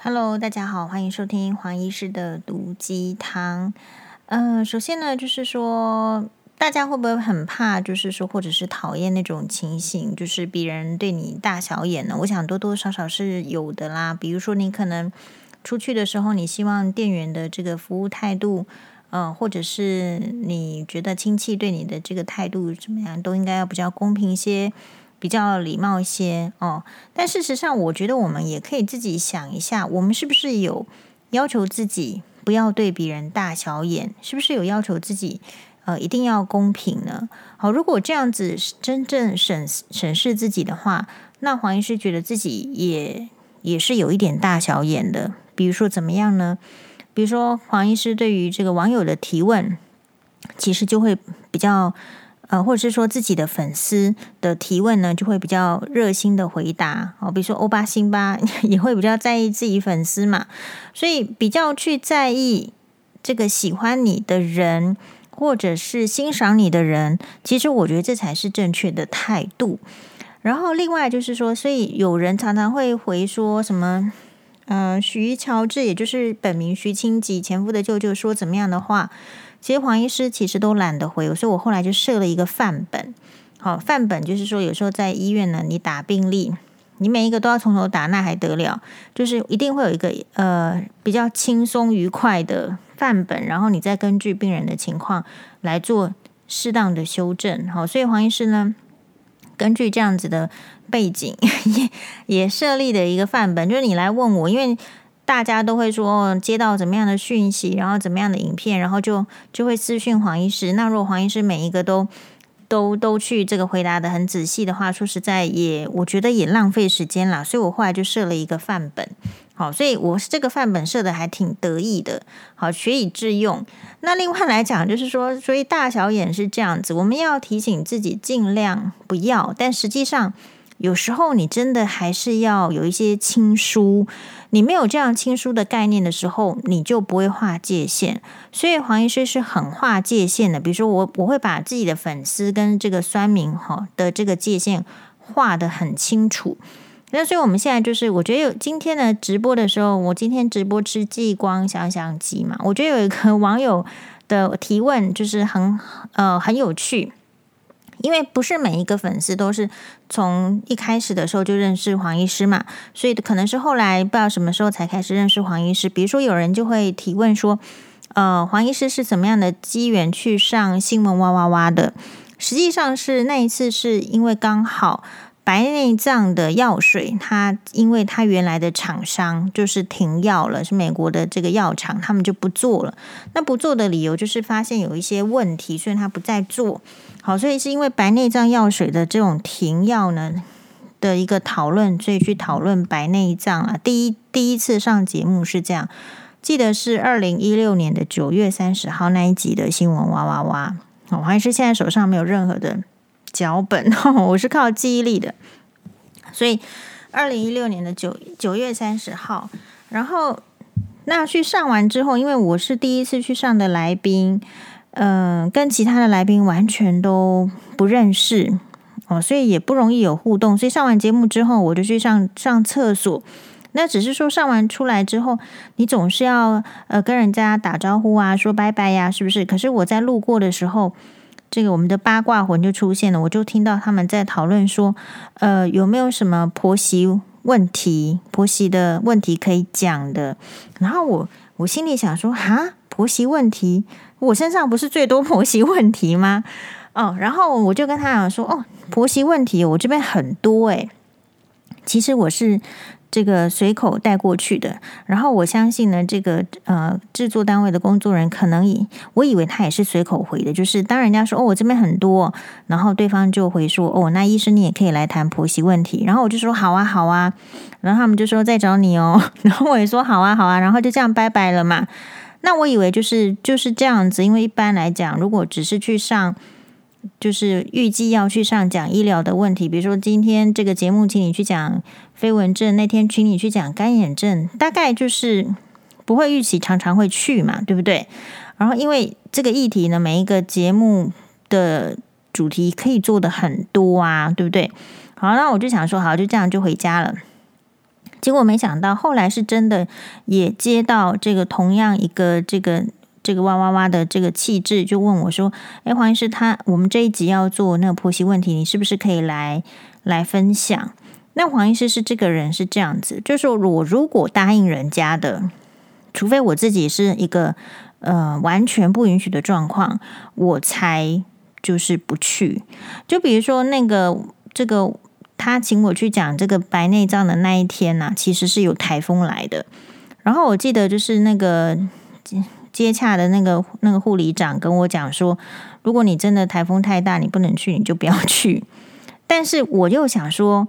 Hello，大家好，欢迎收听黄医师的毒鸡汤。呃，首先呢，就是说，大家会不会很怕，就是说，或者是讨厌那种情形，就是别人对你大小眼呢？我想多多少少是有的啦。比如说，你可能出去的时候，你希望店员的这个服务态度，呃，或者是你觉得亲戚对你的这个态度怎么样，都应该要比较公平一些。比较礼貌一些哦，但事实上，我觉得我们也可以自己想一下，我们是不是有要求自己不要对别人大小眼？是不是有要求自己呃一定要公平呢？好，如果这样子真正审审视自己的话，那黄医师觉得自己也也是有一点大小眼的。比如说怎么样呢？比如说黄医师对于这个网友的提问，其实就会比较。呃，或者是说自己的粉丝的提问呢，就会比较热心的回答哦。比如说欧巴、辛巴 也会比较在意自己粉丝嘛，所以比较去在意这个喜欢你的人，或者是欣赏你的人。其实我觉得这才是正确的态度。然后另外就是说，所以有人常常会回说什么，呃，徐乔治，也就是本名徐清吉前夫的舅舅说怎么样的话。其实黄医师其实都懒得回，所以我后来就设了一个范本。好，范本就是说，有时候在医院呢，你打病历，你每一个都要从头打，那还得了？就是一定会有一个呃比较轻松愉快的范本，然后你再根据病人的情况来做适当的修正。好，所以黄医师呢，根据这样子的背景，也也设立了一个范本，就是你来问我，因为。大家都会说接到怎么样的讯息，然后怎么样的影片，然后就就会私讯黄医师。那如果黄医师每一个都都都去这个回答得很仔细的话，说实在也我觉得也浪费时间啦。所以我后来就设了一个范本，好，所以我这个范本设的还挺得意的，好，学以致用。那另外来讲，就是说，所以大小眼是这样子，我们要提醒自己尽量不要，但实际上。有时候你真的还是要有一些亲疏，你没有这样亲疏的概念的时候，你就不会划界限。所以黄医师是很划界限的。比如说我我会把自己的粉丝跟这个酸民哈的这个界限画得很清楚。那所以我们现在就是，我觉得有今天的直播的时候，我今天直播吃激光香香鸡嘛，我觉得有一个 网友的提问就是很呃很有趣。因为不是每一个粉丝都是从一开始的时候就认识黄医师嘛，所以可能是后来不知道什么时候才开始认识黄医师。比如说有人就会提问说，呃，黄医师是怎么样的机缘去上新闻哇哇哇的？实际上是那一次是因为刚好。白内障的药水，它因为它原来的厂商就是停药了，是美国的这个药厂，他们就不做了。那不做的理由就是发现有一些问题，所以他不再做。好，所以是因为白内障药水的这种停药呢的一个讨论，所以去讨论白内障啊。第一第一次上节目是这样，记得是二零一六年的九月三十号那一集的新闻哇哇哇。我还是现在手上没有任何的。脚本，我是靠记忆力的，所以二零一六年的九九月三十号，然后那去上完之后，因为我是第一次去上的来宾，嗯、跟其他的来宾完全都不认识哦，所以也不容易有互动。所以上完节目之后，我就去上上厕所。那只是说上完出来之后，你总是要呃跟人家打招呼啊，说拜拜呀，是不是？可是我在路过的时候。这个我们的八卦魂就出现了，我就听到他们在讨论说，呃，有没有什么婆媳问题、婆媳的问题可以讲的？然后我我心里想说，哈，婆媳问题，我身上不是最多婆媳问题吗？哦，然后我就跟他讲说，哦，婆媳问题我这边很多诶，其实我是。这个随口带过去的，然后我相信呢，这个呃制作单位的工作人可能以我以为他也是随口回的，就是当人家说哦，我这边很多，然后对方就回说哦，那医生你也可以来谈婆媳问题，然后我就说好啊好啊，然后他们就说再找你哦，然后我也说好啊好啊，然后就这样拜拜了嘛。那我以为就是就是这样子，因为一般来讲，如果只是去上。就是预计要去上讲医疗的问题，比如说今天这个节目请你去讲飞蚊症，那天请你去讲干眼症，大概就是不会预期常常会去嘛，对不对？然后因为这个议题呢，每一个节目的主题可以做的很多啊，对不对？好，那我就想说，好，就这样就回家了。结果没想到后来是真的也接到这个同样一个这个这个哇哇哇的这个气质，就问我说：“哎，黄医师，他我们这一集要做那个婆媳问题，你是不是可以来来分享？”那黄医师是这个人是这样子，就是我如果答应人家的，除非我自己是一个呃完全不允许的状况，我才就是不去。就比如说那个这个。他请我去讲这个白内障的那一天呐、其实是有台风来的。然后我记得就是那个接洽的那个那个护理长跟我讲说，如果你真的台风太大，你不能去，你就不要去。但是我又想说，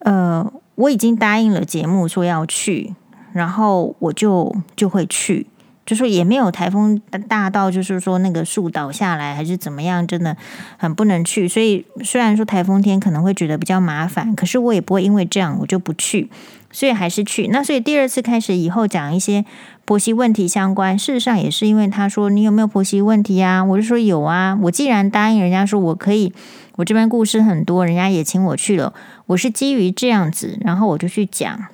呃，我已经答应了节目说要去，然后我就就会去。就说也没有台风大到，就是说那个树倒下来还是怎么样，真的很不能去。所以虽然说台风天可能会觉得比较麻烦，可是我也不会因为这样我就不去，所以还是去。那所以第二次开始以后讲一些婆媳问题相关，事实上也是因为他说你有没有婆媳问题啊？我就说有啊。我既然答应人家说我可以，我这边故事很多，人家也请我去了，我是基于这样子，然后我就去讲。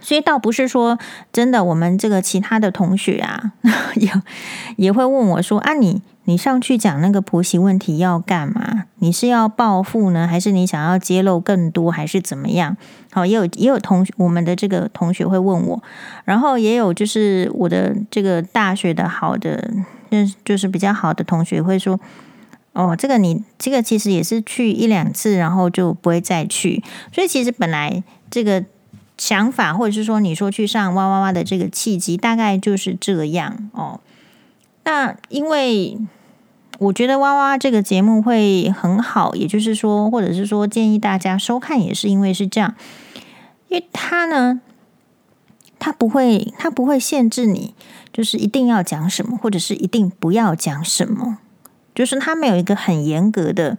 所以倒不是说真的，我们这个其他的同学啊，也也会问我说：“啊你，你你上去讲那个婆媳问题要干嘛？你是要报复呢，还是你想要揭露更多，还是怎么样？”好，也有也有同学，我们的这个同学会问我，然后也有就是我的这个大学的好的，就是就是比较好的同学会说：“哦，这个你这个其实也是去一两次，然后就不会再去。”所以其实本来这个。想法，或者是说，你说去上哇哇哇的这个契机，大概就是这样哦。那因为我觉得哇哇这个节目会很好，也就是说，或者是说建议大家收看，也是因为是这样，因为它呢，它不会，它不会限制你，就是一定要讲什么，或者是一定不要讲什么，就是它没有一个很严格的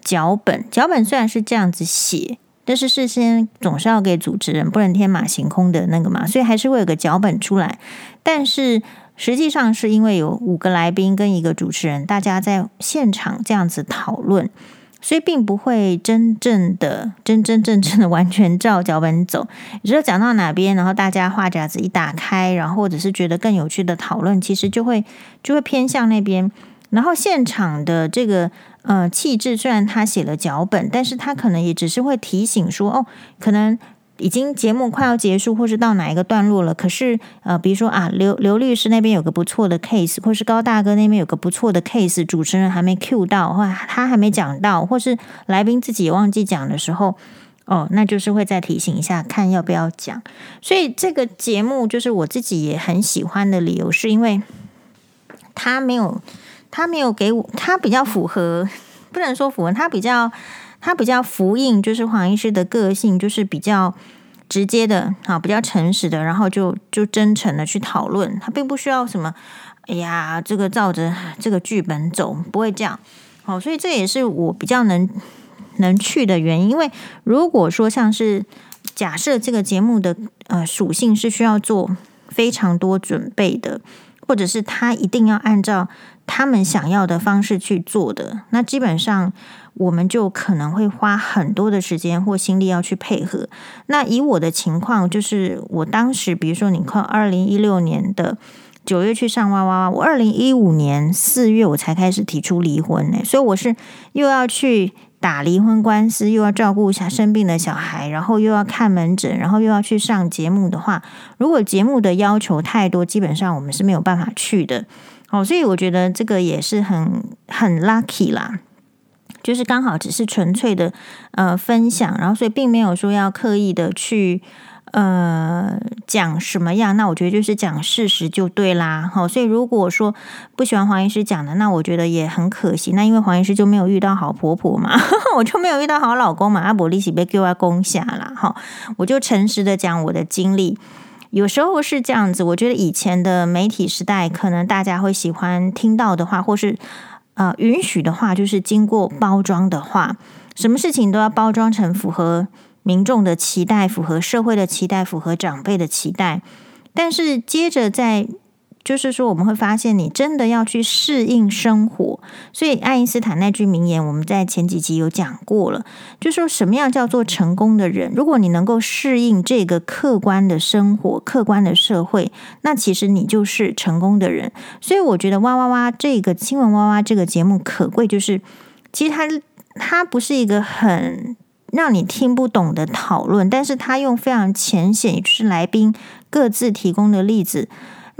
脚本。脚本虽然是这样子写。但是事先总是要给主持人，不能天马行空的那个嘛，所以还是会有个脚本出来。但是实际上是因为有五个来宾跟一个主持人，大家在现场这样子讨论，所以并不会真正的真真正正的完全照脚本走。也就是讲到哪边，然后大家话匣子一打开，然后或者是觉得更有趣的讨论，其实就会就会偏向那边。然后现场的这个。呃，气质虽然他写了脚本，但是他可能也只是会提醒说，哦，可能已经节目快要结束，或是到哪一个段落了。可是，呃，比如说啊，刘刘律师那边有个不错的 case，或是高大哥那边有个不错的 case，主持人还没 cue 到，或他还没讲到，或是来宾自己忘记讲的时候，哦，那就是会再提醒一下，看要不要讲。所以这个节目就是我自己也很喜欢的理由，是因为他没有。他没有给我，他比较符合，不能说符合，他比较，他比较符应，就是黄医师的个性，就是比较直接的，啊，比较诚实的，然后就就真诚的去讨论，他并不需要什么，哎呀，这个照着这个剧本走，不会这样，好，所以这也是我比较能能去的原因，因为如果说像是假设这个节目的呃属性是需要做非常多准备的，或者是他一定要按照。他们想要的方式去做的，那基本上我们就可能会花很多的时间或心力要去配合。那以我的情况，就是我当时，比如说你看，二零一六年的九月去上哇哇哇，我二零一五年四月我才开始提出离婚呢，所以我是又要去打离婚官司，又要照顾一下生病的小孩，然后又要看门诊，然后又要去上节目的话，如果节目的要求太多，基本上我们是没有办法去的。哦，所以我觉得这个也是很很 lucky 啦，就是刚好只是纯粹的呃分享，然后所以并没有说要刻意的去呃讲什么样，那我觉得就是讲事实就对啦。好，所以如果说不喜欢黄医师讲的，那我觉得也很可惜。那因为黄医师就没有遇到好婆婆嘛，我就没有遇到好老公嘛，阿伯利息被给我攻下了哈，我就诚实的讲我的经历。有时候是这样子，我觉得以前的媒体时代，可能大家会喜欢听到的话，或是呃允许的话，就是经过包装的话，什么事情都要包装成符合民众的期待、符合社会的期待、符合长辈的期待。但是接着在就是说，我们会发现你真的要去适应生活。所以，爱因斯坦那句名言，我们在前几集有讲过了，就说什么样叫做成功的人？如果你能够适应这个客观的生活、客观的社会，那其实你就是成功的人。所以，我觉得哇哇哇这个新闻哇哇这个节目可贵，就是其实它它不是一个很让你听不懂的讨论，但是它用非常浅显，就是来宾各自提供的例子。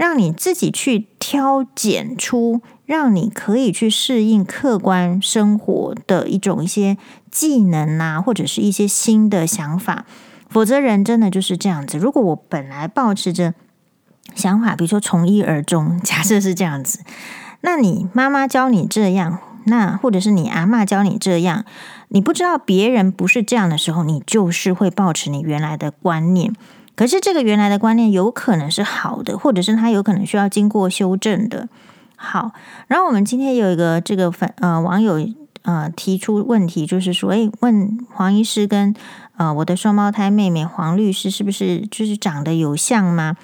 让你自己去挑拣出，让你可以去适应客观生活的一种一些技能啊，或者是一些新的想法。否则，人真的就是这样子。如果我本来抱持着想法，比如说从一而终，假设是这样子，那你妈妈教你这样，那或者是你阿嬷教你这样，你不知道别人不是这样的时候，你就是会保持你原来的观念。可是这个原来的观念有可能是好的，或者是他有可能需要经过修正的。好，然后我们今天有一个这个粉呃网友呃提出问题，就是说，诶，问黄医师跟呃我的双胞胎妹妹黄律师是不是就是长得有像吗？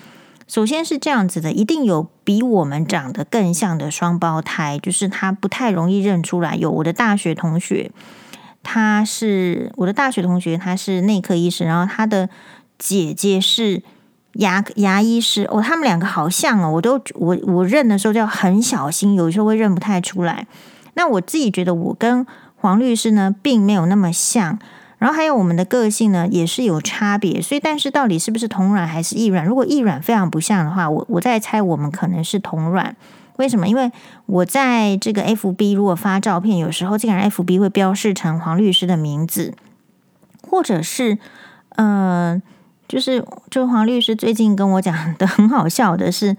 首先是这样子的，一定有比我们长得更像的双胞胎，就是他不太容易认出来。有我的大学同学，他是我的大学同学，他是内科医生，然后他的。姐姐是牙牙医师哦，他们两个好像哦，我都我我认的时候就要很小心，有时候会认不太出来。那我自己觉得我跟黄律师呢，并没有那么像，然后还有我们的个性呢也是有差别，所以但是到底是不是同卵还是异卵？如果异卵非常不像的话，我我在猜我们可能是同卵。为什么？因为我在这个 FB 如果发照片，有时候竟然 FB 会标示成黄律师的名字，或者是嗯。就是，就黄律师最近跟我讲的很好笑的是，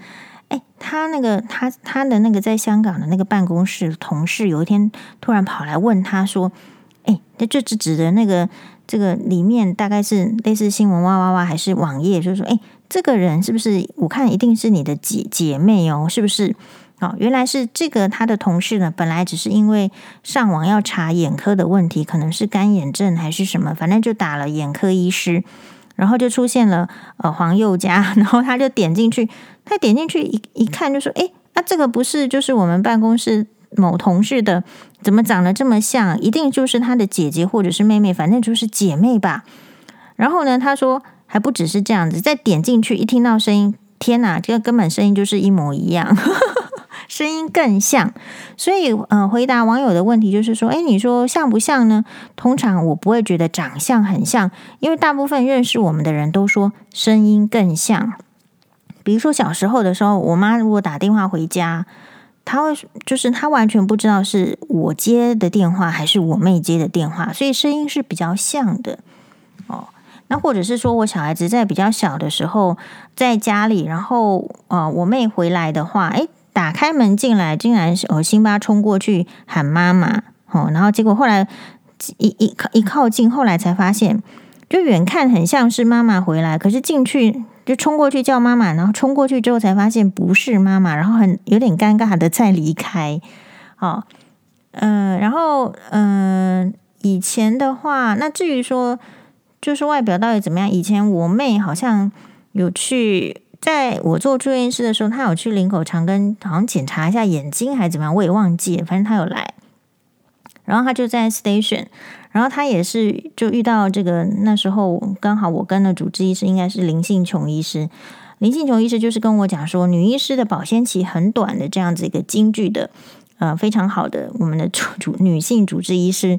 哎，他那个他他的那个在香港的那个办公室同事，有一天突然跑来问他说，哎，那这指指的那个这个里面大概是类似新闻哇哇哇还是网页，就是说，哎，这个人是不是？我看一定是你的姐姐妹哦，是不是？哦，原来是这个他的同事呢，本来只是因为上网要查眼科的问题，可能是干眼症还是什么，反正就打了眼科医师。然后就出现了呃黄宥嘉，然后他就点进去，他点进去一一看就说：“诶，那、啊、这个不是就是我们办公室某同事的，怎么长得这么像？一定就是他的姐姐或者是妹妹，反正就是姐妹吧。”然后呢，他说还不只是这样子，再点进去一听到声音，天哪，这个根本声音就是一模一样。声音更像，所以呃，回答网友的问题就是说，诶，你说像不像呢？通常我不会觉得长相很像，因为大部分认识我们的人都说声音更像。比如说小时候的时候，我妈如果打电话回家，她会就是她完全不知道是我接的电话还是我妹接的电话，所以声音是比较像的哦。那或者是说我小孩子在比较小的时候在家里，然后呃，我妹回来的话，诶。打开门进来，竟然是哦，辛巴冲过去喊妈妈哦，然后结果后来一一靠一靠近，后来才发现，就远看很像是妈妈回来，可是进去就冲过去叫妈妈，然后冲过去之后才发现不是妈妈，然后很有点尴尬的再离开。哦，嗯、然后嗯、以前的话，那至于说就是外表到底怎么样，以前我妹好像有去。在我做住院医师的时候，他有去林口长庚，好像检查一下眼睛还是怎么样，我也忘记了。反正他有来，然后他就在 station，然后他也是就遇到这个那时候刚好我跟的主治医师应该是林信琼医师，林信琼医师就是跟我讲说，女医师的保鲜期很短的这样子一个京剧的，呃，非常好的我们的主主女性主治医师。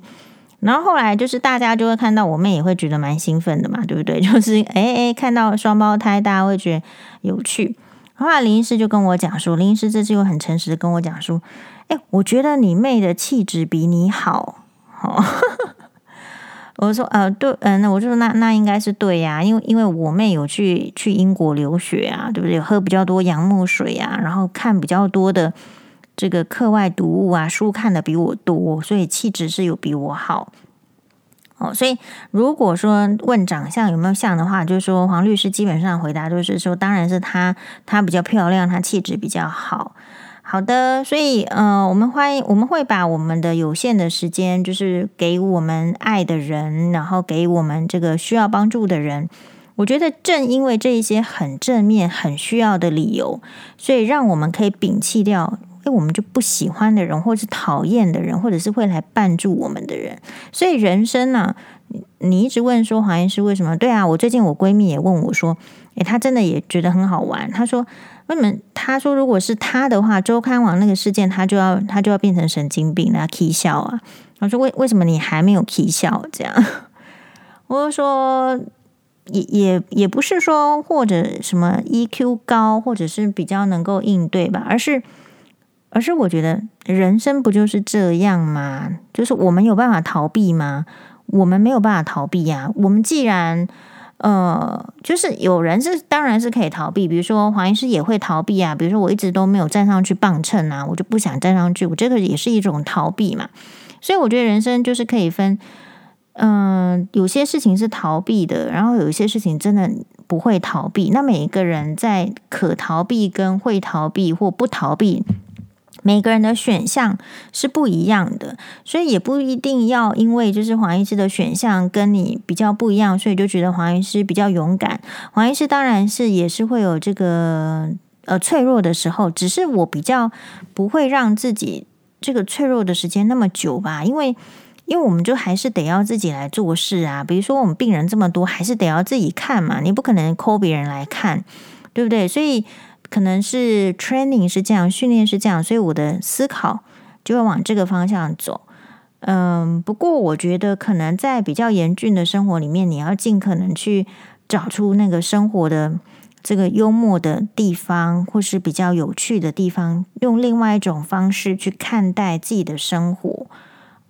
然后后来就是大家就会看到我妹也会觉得蛮兴奋的嘛，对不对？就是诶诶，看到双胞胎，大家会觉得有趣。后来林医师就跟我讲说，林医师这次又很诚实的跟我讲说，诶，我觉得你妹的气质比你好。哦，我说呃对，嗯、那我就说那那应该是对呀，因为因为我妹有去去英国留学啊，对不对？喝比较多洋墨水啊，然后看比较多的。这个课外读物啊，书看的比我多，所以气质是有比我好。哦，所以如果说问长相有没有像的话，就是说黄律师基本上回答就是说，当然是她，她比较漂亮，她气质比较好。好的，所以呃，我们欢迎，我们会把我们的有限的时间，就是给我们爱的人，然后给我们这个需要帮助的人。我觉得正因为这一些很正面、很需要的理由，所以让我们可以摒弃掉，哎，我们就不喜欢的人，或者是讨厌的人，或者是会来绊住我们的人。所以人生呢、你一直问说黄医师为什么？对啊，我最近我闺蜜也问我说，哎，她真的也觉得很好玩。她说，为什么？她说，如果是她的话，周刊王那个事件，她就要她就要变成神经病，那起笑啊。我说，为为什么你还没有起笑？这样，我就说。也也也不是说或者什么 EQ 高，或者是比较能够应对吧，而是而是我觉得人生不就是这样吗？就是我们有办法逃避吗？我们没有办法逃避呀。我们既然呃，就是有人是当然是可以逃避，比如说黄医师也会逃避啊。比如说我一直都没有站上去磅秤啊，我就不想站上去，我这个也是一种逃避嘛。所以我觉得人生就是可以分。嗯，有些事情是逃避的，然后有一些事情真的不会逃避。那每一个人在可逃避跟会逃避或不逃避，每个人的选项是不一样的，所以也不一定要因为就是黄医师的选项跟你比较不一样，所以就觉得黄医师比较勇敢。黄医师当然是也是会有这个呃脆弱的时候，只是我比较不会让自己这个脆弱的时间那么久吧，因为。因为我们就还是得要自己来做事啊，比如说我们病人这么多，还是得要自己看嘛，你不可能抠别人来看，对不对？所以可能是 training 是这样，训练是这样，所以我的思考就会往这个方向走。嗯，不过我觉得可能在比较严峻的生活里面，你要尽可能去找出那个生活的这个幽默的地方，或是比较有趣的地方，用另外一种方式去看待自己的生活。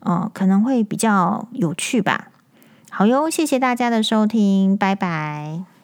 嗯，可能会比较有趣吧。好哟，谢谢大家的收听，拜拜。